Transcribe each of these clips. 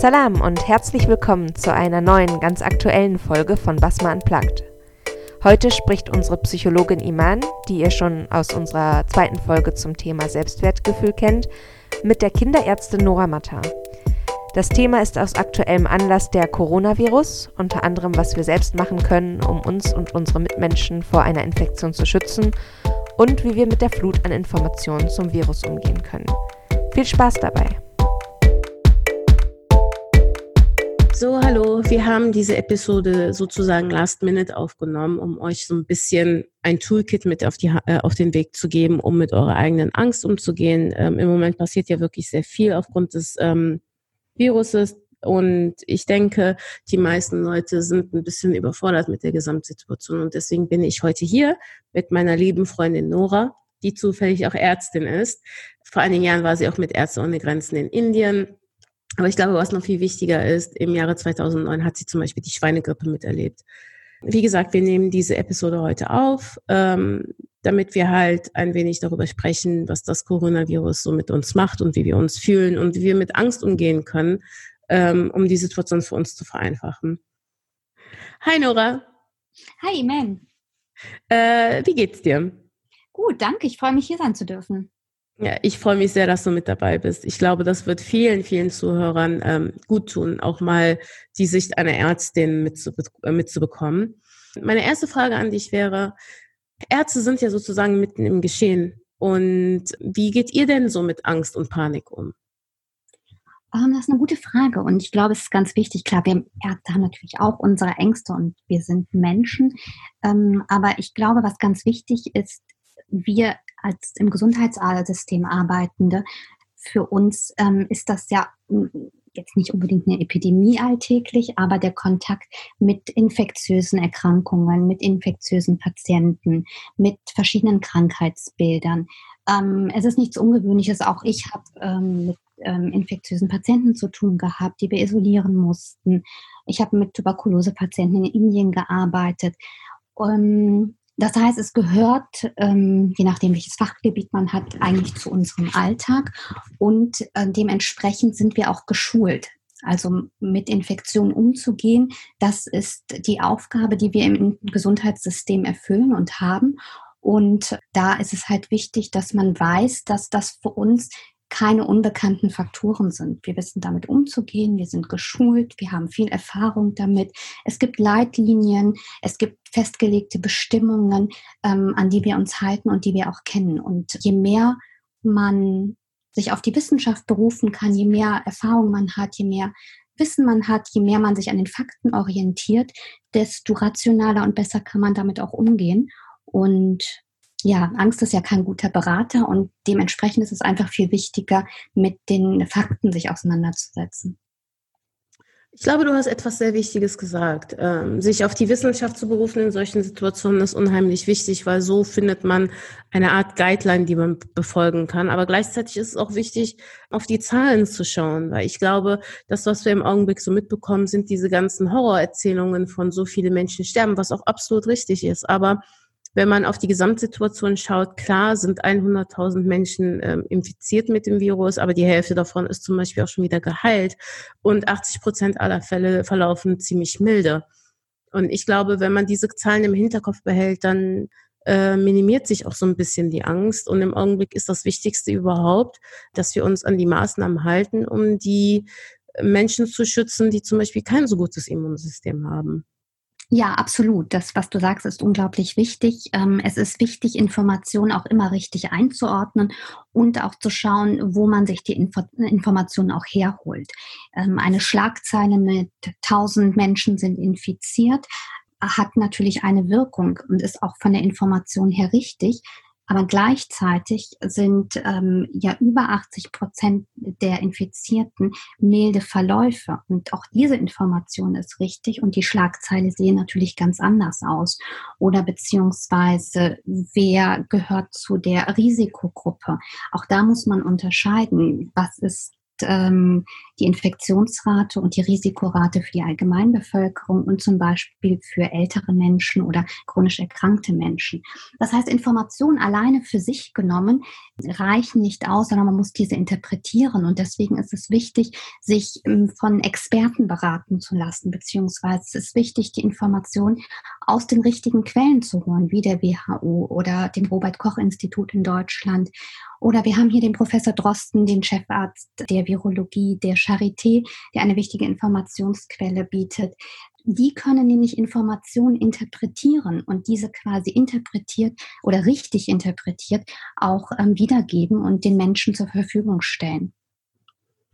Salam und herzlich willkommen zu einer neuen, ganz aktuellen Folge von Basma Unplugged. Heute spricht unsere Psychologin Iman, die ihr schon aus unserer zweiten Folge zum Thema Selbstwertgefühl kennt, mit der Kinderärztin Nora Matta. Das Thema ist aus aktuellem Anlass der Coronavirus, unter anderem was wir selbst machen können, um uns und unsere Mitmenschen vor einer Infektion zu schützen und wie wir mit der Flut an Informationen zum Virus umgehen können. Viel Spaß dabei! So, hallo. Wir haben diese Episode sozusagen last minute aufgenommen, um euch so ein bisschen ein Toolkit mit auf, die, äh, auf den Weg zu geben, um mit eurer eigenen Angst umzugehen. Ähm, Im Moment passiert ja wirklich sehr viel aufgrund des ähm, Viruses. Und ich denke, die meisten Leute sind ein bisschen überfordert mit der Gesamtsituation. Und deswegen bin ich heute hier mit meiner lieben Freundin Nora, die zufällig auch Ärztin ist. Vor einigen Jahren war sie auch mit Ärzte ohne Grenzen in Indien aber ich glaube, was noch viel wichtiger ist, im Jahre 2009 hat sie zum Beispiel die Schweinegrippe miterlebt. Wie gesagt, wir nehmen diese Episode heute auf, ähm, damit wir halt ein wenig darüber sprechen, was das Coronavirus so mit uns macht und wie wir uns fühlen und wie wir mit Angst umgehen können, ähm, um die Situation für uns zu vereinfachen. Hi Nora. Hi Iman. Äh, wie geht's dir? Gut, danke. Ich freue mich, hier sein zu dürfen. Ja, ich freue mich sehr, dass du mit dabei bist. Ich glaube, das wird vielen, vielen Zuhörern ähm, gut tun, auch mal die Sicht einer Ärztin mitzube äh, mitzubekommen. Meine erste Frage an dich wäre, Ärzte sind ja sozusagen mitten im Geschehen. Und wie geht ihr denn so mit Angst und Panik um? Um, ähm, das ist eine gute Frage und ich glaube, es ist ganz wichtig. Klar, wir Ärzte haben natürlich auch unsere Ängste und wir sind Menschen. Ähm, aber ich glaube, was ganz wichtig ist, wir als im Gesundheitssystem Arbeitende, für uns ähm, ist das ja hm, jetzt nicht unbedingt eine Epidemie alltäglich, aber der Kontakt mit infektiösen Erkrankungen, mit infektiösen Patienten, mit verschiedenen Krankheitsbildern. Ähm, es ist nichts Ungewöhnliches. Auch ich habe ähm, mit ähm, infektiösen Patienten zu tun gehabt, die wir isolieren mussten. Ich habe mit Tuberkulosepatienten in Indien gearbeitet. Um, das heißt, es gehört, ähm, je nachdem, welches Fachgebiet man hat, eigentlich zu unserem Alltag und äh, dementsprechend sind wir auch geschult. Also mit Infektionen umzugehen, das ist die Aufgabe, die wir im Gesundheitssystem erfüllen und haben. Und da ist es halt wichtig, dass man weiß, dass das für uns keine unbekannten Faktoren sind. Wir wissen damit umzugehen, wir sind geschult, wir haben viel Erfahrung damit. Es gibt Leitlinien, es gibt festgelegte Bestimmungen, ähm, an die wir uns halten und die wir auch kennen. Und je mehr man sich auf die Wissenschaft berufen kann, je mehr Erfahrung man hat, je mehr Wissen man hat, je mehr man sich an den Fakten orientiert, desto rationaler und besser kann man damit auch umgehen. Und ja, Angst ist ja kein guter Berater und dementsprechend ist es einfach viel wichtiger, mit den Fakten sich auseinanderzusetzen. Ich glaube, du hast etwas sehr Wichtiges gesagt. Ähm, sich auf die Wissenschaft zu berufen in solchen Situationen ist unheimlich wichtig, weil so findet man eine Art Guideline, die man befolgen kann. Aber gleichzeitig ist es auch wichtig, auf die Zahlen zu schauen, weil ich glaube, das, was wir im Augenblick so mitbekommen, sind diese ganzen Horrorerzählungen von so viele Menschen sterben, was auch absolut richtig ist. Aber wenn man auf die Gesamtsituation schaut, klar sind 100.000 Menschen ähm, infiziert mit dem Virus, aber die Hälfte davon ist zum Beispiel auch schon wieder geheilt und 80 Prozent aller Fälle verlaufen ziemlich milde. Und ich glaube, wenn man diese Zahlen im Hinterkopf behält, dann äh, minimiert sich auch so ein bisschen die Angst. Und im Augenblick ist das Wichtigste überhaupt, dass wir uns an die Maßnahmen halten, um die Menschen zu schützen, die zum Beispiel kein so gutes Immunsystem haben. Ja, absolut. Das, was du sagst, ist unglaublich wichtig. Ähm, es ist wichtig, Informationen auch immer richtig einzuordnen und auch zu schauen, wo man sich die Info Informationen auch herholt. Ähm, eine Schlagzeile mit 1000 Menschen sind infiziert hat natürlich eine Wirkung und ist auch von der Information her richtig. Aber gleichzeitig sind ähm, ja über 80 Prozent der Infizierten milde Verläufe. Und auch diese Information ist richtig. Und die Schlagzeile sehen natürlich ganz anders aus. Oder beziehungsweise, wer gehört zu der Risikogruppe? Auch da muss man unterscheiden. Was ist ähm, die Infektionsrate und die Risikorate für die Allgemeinbevölkerung und zum Beispiel für ältere Menschen oder chronisch erkrankte Menschen. Das heißt, Informationen alleine für sich genommen reichen nicht aus, sondern man muss diese interpretieren. Und deswegen ist es wichtig, sich ähm, von Experten beraten zu lassen, beziehungsweise es ist wichtig, die Informationen aus den richtigen Quellen zu holen, wie der WHO oder dem Robert Koch Institut in Deutschland. Oder wir haben hier den Professor Drosten, den Chefarzt der Virologie der Charité, der eine wichtige Informationsquelle bietet. Die können nämlich Informationen interpretieren und diese quasi interpretiert oder richtig interpretiert auch ähm, wiedergeben und den Menschen zur Verfügung stellen.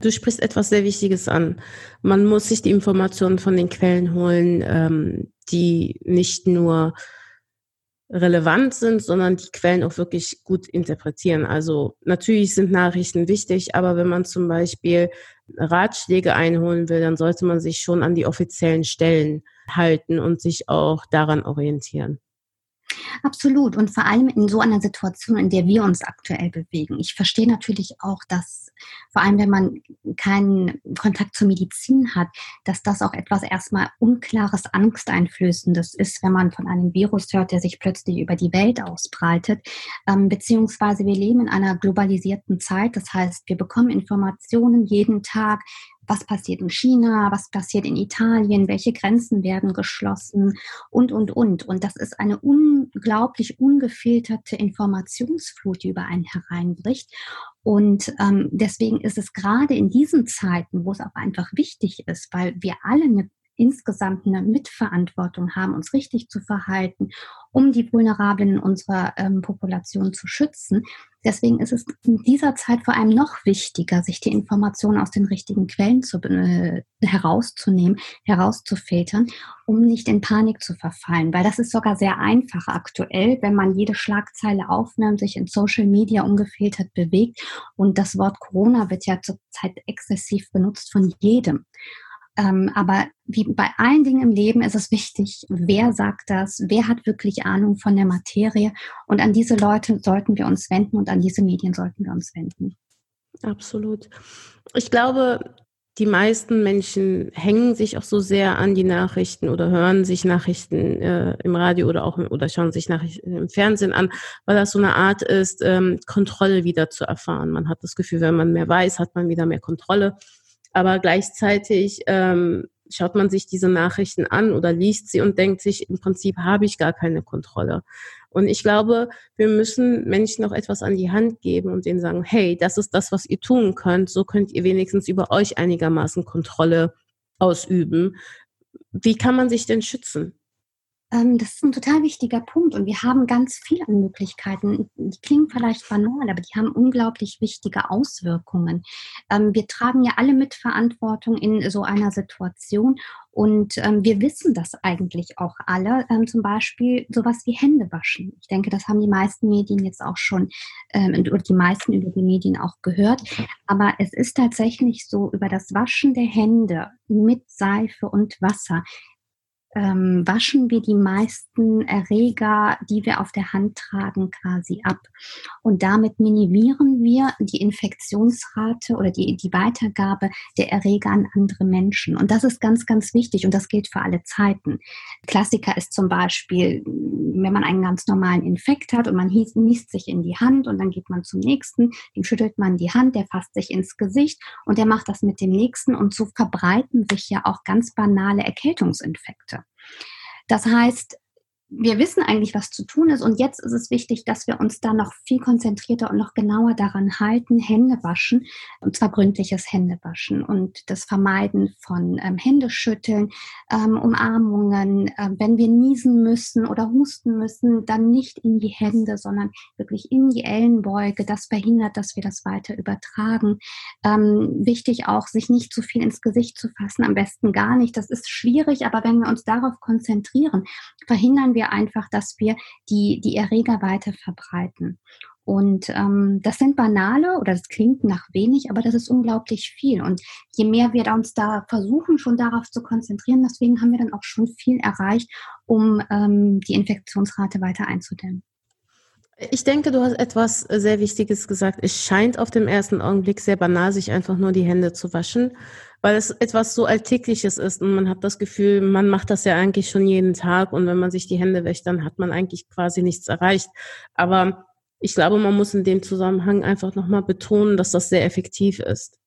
Du sprichst etwas sehr Wichtiges an. Man muss sich die Informationen von den Quellen holen, ähm, die nicht nur relevant sind, sondern die Quellen auch wirklich gut interpretieren. Also natürlich sind Nachrichten wichtig, aber wenn man zum Beispiel Ratschläge einholen will, dann sollte man sich schon an die offiziellen Stellen halten und sich auch daran orientieren. Absolut. Und vor allem in so einer Situation, in der wir uns aktuell bewegen. Ich verstehe natürlich auch, dass vor allem, wenn man keinen Kontakt zur Medizin hat, dass das auch etwas erstmal unklares, angsteinflößendes ist, wenn man von einem Virus hört, der sich plötzlich über die Welt ausbreitet. Ähm, beziehungsweise wir leben in einer globalisierten Zeit. Das heißt, wir bekommen Informationen jeden Tag was passiert in China, was passiert in Italien, welche Grenzen werden geschlossen und, und, und. Und das ist eine unglaublich ungefilterte Informationsflut, die über einen hereinbricht. Und ähm, deswegen ist es gerade in diesen Zeiten, wo es auch einfach wichtig ist, weil wir alle eine insgesamt eine Mitverantwortung haben, uns richtig zu verhalten, um die Vulnerablen in unserer ähm, Population zu schützen. Deswegen ist es in dieser Zeit vor allem noch wichtiger, sich die Informationen aus den richtigen Quellen zu, äh, herauszunehmen, herauszufiltern, um nicht in Panik zu verfallen. Weil das ist sogar sehr einfach aktuell, wenn man jede Schlagzeile aufnimmt, sich in Social Media ungefiltert bewegt. Und das Wort Corona wird ja zurzeit exzessiv benutzt von jedem. Ähm, aber wie bei allen Dingen im Leben ist es wichtig, wer sagt das, wer hat wirklich Ahnung von der Materie. Und an diese Leute sollten wir uns wenden und an diese Medien sollten wir uns wenden. Absolut. Ich glaube, die meisten Menschen hängen sich auch so sehr an die Nachrichten oder hören sich Nachrichten äh, im Radio oder auch oder schauen sich Nachrichten im Fernsehen an, weil das so eine Art ist, ähm, Kontrolle wieder zu erfahren. Man hat das Gefühl, wenn man mehr weiß, hat man wieder mehr Kontrolle. Aber gleichzeitig ähm, schaut man sich diese Nachrichten an oder liest sie und denkt sich, im Prinzip habe ich gar keine Kontrolle. Und ich glaube, wir müssen Menschen noch etwas an die Hand geben und denen sagen, hey, das ist das, was ihr tun könnt. So könnt ihr wenigstens über euch einigermaßen Kontrolle ausüben. Wie kann man sich denn schützen? Ähm, das ist ein total wichtiger Punkt und wir haben ganz viele Möglichkeiten. Die klingen vielleicht banal, aber die haben unglaublich wichtige Auswirkungen. Ähm, wir tragen ja alle Mitverantwortung in so einer Situation und ähm, wir wissen das eigentlich auch alle, zum Beispiel sowas wie Hände waschen. Ich denke, das haben die meisten Medien jetzt auch schon, oder die meisten über die Medien auch gehört. Aber es ist tatsächlich so, über das Waschen der Hände mit Seife und Wasser ähm, waschen wir die meisten Erreger, die wir auf der Hand tragen, quasi ab. Und damit minimieren wir die Infektionsrate oder die, die Weitergabe der Erreger an andere Menschen. Und das ist ganz, ganz wichtig und das gilt für alle Zeiten. Klassiker ist zum Beispiel, wenn man einen ganz normalen Infekt hat und man niest sich in die Hand und dann geht man zum nächsten, dem schüttelt man die Hand, der fasst sich ins Gesicht und der macht das mit dem nächsten und so verbreiten sich ja auch ganz banale Erkältungsinfekte. Das heißt, wir wissen eigentlich, was zu tun ist. Und jetzt ist es wichtig, dass wir uns da noch viel konzentrierter und noch genauer daran halten, Hände waschen, und zwar gründliches Händewaschen und das Vermeiden von ähm, Händeschütteln, ähm, Umarmungen. Äh, wenn wir niesen müssen oder husten müssen, dann nicht in die Hände, sondern wirklich in die Ellenbeuge. Das verhindert, dass wir das weiter übertragen. Ähm, wichtig auch, sich nicht zu viel ins Gesicht zu fassen, am besten gar nicht. Das ist schwierig, aber wenn wir uns darauf konzentrieren, verhindern wir wir einfach, dass wir die, die Erreger weiter verbreiten. Und ähm, das sind banale oder das klingt nach wenig, aber das ist unglaublich viel. Und je mehr wir uns da versuchen, schon darauf zu konzentrieren, deswegen haben wir dann auch schon viel erreicht, um ähm, die Infektionsrate weiter einzudämmen. Ich denke, du hast etwas sehr Wichtiges gesagt. Es scheint auf dem ersten Augenblick sehr banal, sich einfach nur die Hände zu waschen, weil es etwas so Alltägliches ist und man hat das Gefühl, man macht das ja eigentlich schon jeden Tag und wenn man sich die Hände wäscht, dann hat man eigentlich quasi nichts erreicht. Aber ich glaube, man muss in dem Zusammenhang einfach nochmal betonen, dass das sehr effektiv ist.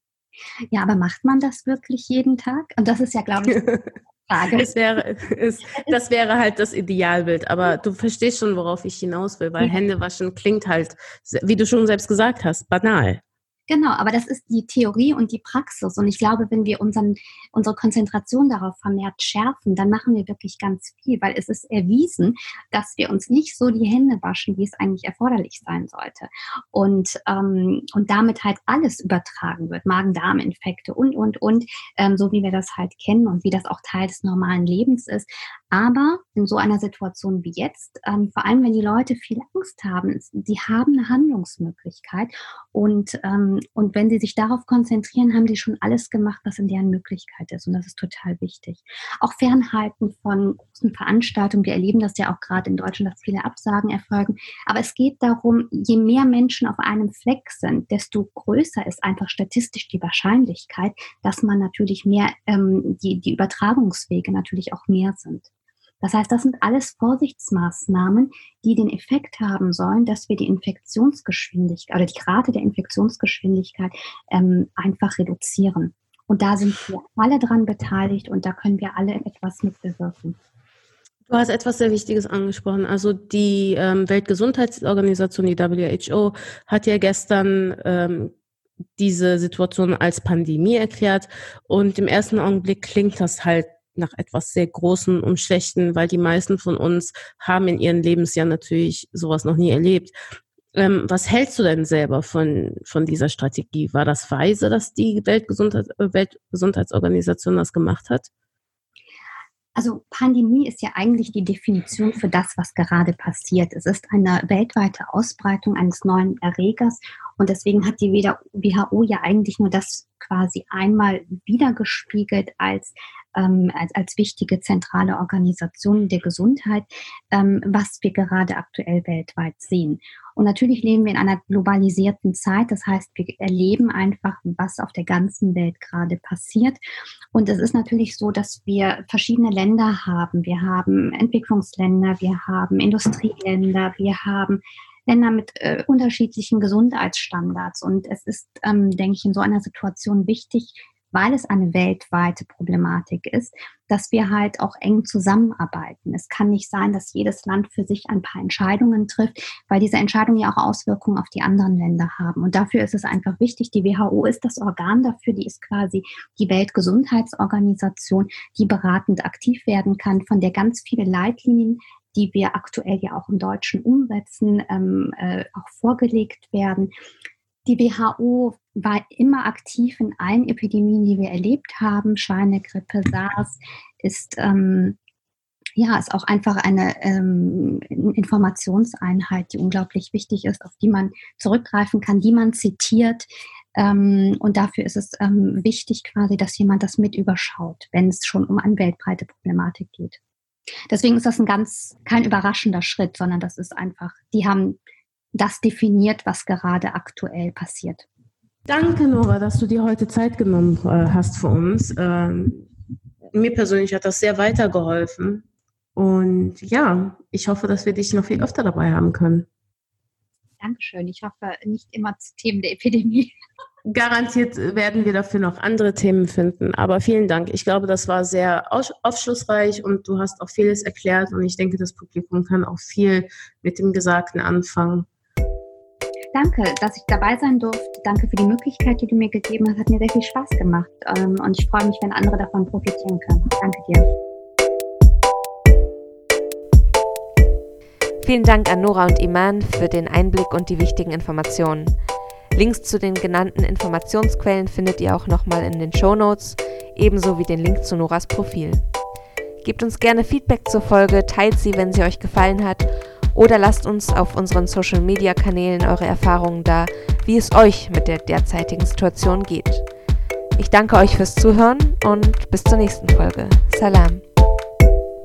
Ja, aber macht man das wirklich jeden Tag? Und das ist ja, glaube ich, Frage. Es wäre, es, das wäre halt das Idealbild, aber du verstehst schon, worauf ich hinaus will, weil. Hände waschen klingt halt, wie du schon selbst gesagt hast, banal. Genau, aber das ist die Theorie und die Praxis. Und ich glaube, wenn wir unseren, unsere Konzentration darauf vermehrt schärfen, dann machen wir wirklich ganz viel, weil es ist erwiesen, dass wir uns nicht so die Hände waschen, wie es eigentlich erforderlich sein sollte. Und, ähm, und damit halt alles übertragen wird, Magen-Darm-Infekte und, und, und, ähm, so wie wir das halt kennen und wie das auch Teil des normalen Lebens ist. Aber in so einer Situation wie jetzt, ähm, vor allem wenn die Leute viel Angst haben, die haben eine Handlungsmöglichkeit und ähm, und wenn sie sich darauf konzentrieren, haben sie schon alles gemacht, was in deren Möglichkeit ist. Und das ist total wichtig. Auch Fernhalten von großen Veranstaltungen. Wir erleben das ja auch gerade in Deutschland, dass viele Absagen erfolgen. Aber es geht darum, je mehr Menschen auf einem Fleck sind, desto größer ist einfach statistisch die Wahrscheinlichkeit, dass man natürlich mehr, ähm, die, die Übertragungswege natürlich auch mehr sind. Das heißt, das sind alles Vorsichtsmaßnahmen, die den Effekt haben sollen, dass wir die Infektionsgeschwindigkeit oder die Rate der Infektionsgeschwindigkeit ähm, einfach reduzieren. Und da sind wir alle dran beteiligt und da können wir alle etwas mit bewirken. Du hast etwas sehr Wichtiges angesprochen. Also die ähm, Weltgesundheitsorganisation, die WHO, hat ja gestern ähm, diese Situation als Pandemie erklärt. Und im ersten Augenblick klingt das halt nach etwas sehr Großen und Schlechten, weil die meisten von uns haben in ihren Lebensjahren natürlich sowas noch nie erlebt. Ähm, was hältst du denn selber von, von dieser Strategie? War das weise, dass die Weltgesundheit, äh, Weltgesundheitsorganisation das gemacht hat? Also Pandemie ist ja eigentlich die Definition für das, was gerade passiert. Es ist eine weltweite Ausbreitung eines neuen Erregers und deswegen hat die WHO ja eigentlich nur das quasi einmal wiedergespiegelt als ähm, als, als wichtige zentrale Organisation der Gesundheit, ähm, was wir gerade aktuell weltweit sehen. Und natürlich leben wir in einer globalisierten Zeit. Das heißt, wir erleben einfach, was auf der ganzen Welt gerade passiert. Und es ist natürlich so, dass wir verschiedene Länder haben. Wir haben Entwicklungsländer, wir haben Industrieländer, wir haben Länder mit äh, unterschiedlichen Gesundheitsstandards. Und es ist, ähm, denke ich, in so einer Situation wichtig, weil es eine weltweite Problematik ist, dass wir halt auch eng zusammenarbeiten. Es kann nicht sein, dass jedes Land für sich ein paar Entscheidungen trifft, weil diese Entscheidungen ja auch Auswirkungen auf die anderen Länder haben. Und dafür ist es einfach wichtig, die WHO ist das Organ dafür, die ist quasi die Weltgesundheitsorganisation, die beratend aktiv werden kann, von der ganz viele Leitlinien die wir aktuell ja auch im Deutschen umsetzen, ähm, äh, auch vorgelegt werden. Die WHO war immer aktiv in allen Epidemien, die wir erlebt haben. Schweinegrippe, SARS ist ähm, ja, ist auch einfach eine ähm, Informationseinheit, die unglaublich wichtig ist, auf die man zurückgreifen kann, die man zitiert. Ähm, und dafür ist es ähm, wichtig quasi, dass jemand das mit überschaut, wenn es schon um eine weltbreite Problematik geht. Deswegen ist das ein ganz, kein überraschender Schritt, sondern das ist einfach, die haben das definiert, was gerade aktuell passiert. Danke, Nora, dass du dir heute Zeit genommen äh, hast für uns. Ähm, mir persönlich hat das sehr weitergeholfen. Und ja, ich hoffe, dass wir dich noch viel öfter dabei haben können. Dankeschön. Ich hoffe, nicht immer zu Themen der Epidemie. Garantiert werden wir dafür noch andere Themen finden. Aber vielen Dank. Ich glaube, das war sehr aufschlussreich und du hast auch vieles erklärt. Und ich denke, das Publikum kann auch viel mit dem Gesagten anfangen. Danke, dass ich dabei sein durfte. Danke für die Möglichkeit, die du mir gegeben hast. Hat mir sehr viel Spaß gemacht. Ähm, und ich freue mich, wenn andere davon profitieren können. Danke dir. Vielen Dank an Nora und Iman für den Einblick und die wichtigen Informationen. Links zu den genannten Informationsquellen findet ihr auch nochmal in den Show Notes, ebenso wie den Link zu Noras Profil. Gebt uns gerne Feedback zur Folge, teilt sie, wenn sie euch gefallen hat oder lasst uns auf unseren Social-Media-Kanälen eure Erfahrungen da, wie es euch mit der derzeitigen Situation geht. Ich danke euch fürs Zuhören und bis zur nächsten Folge. Salam.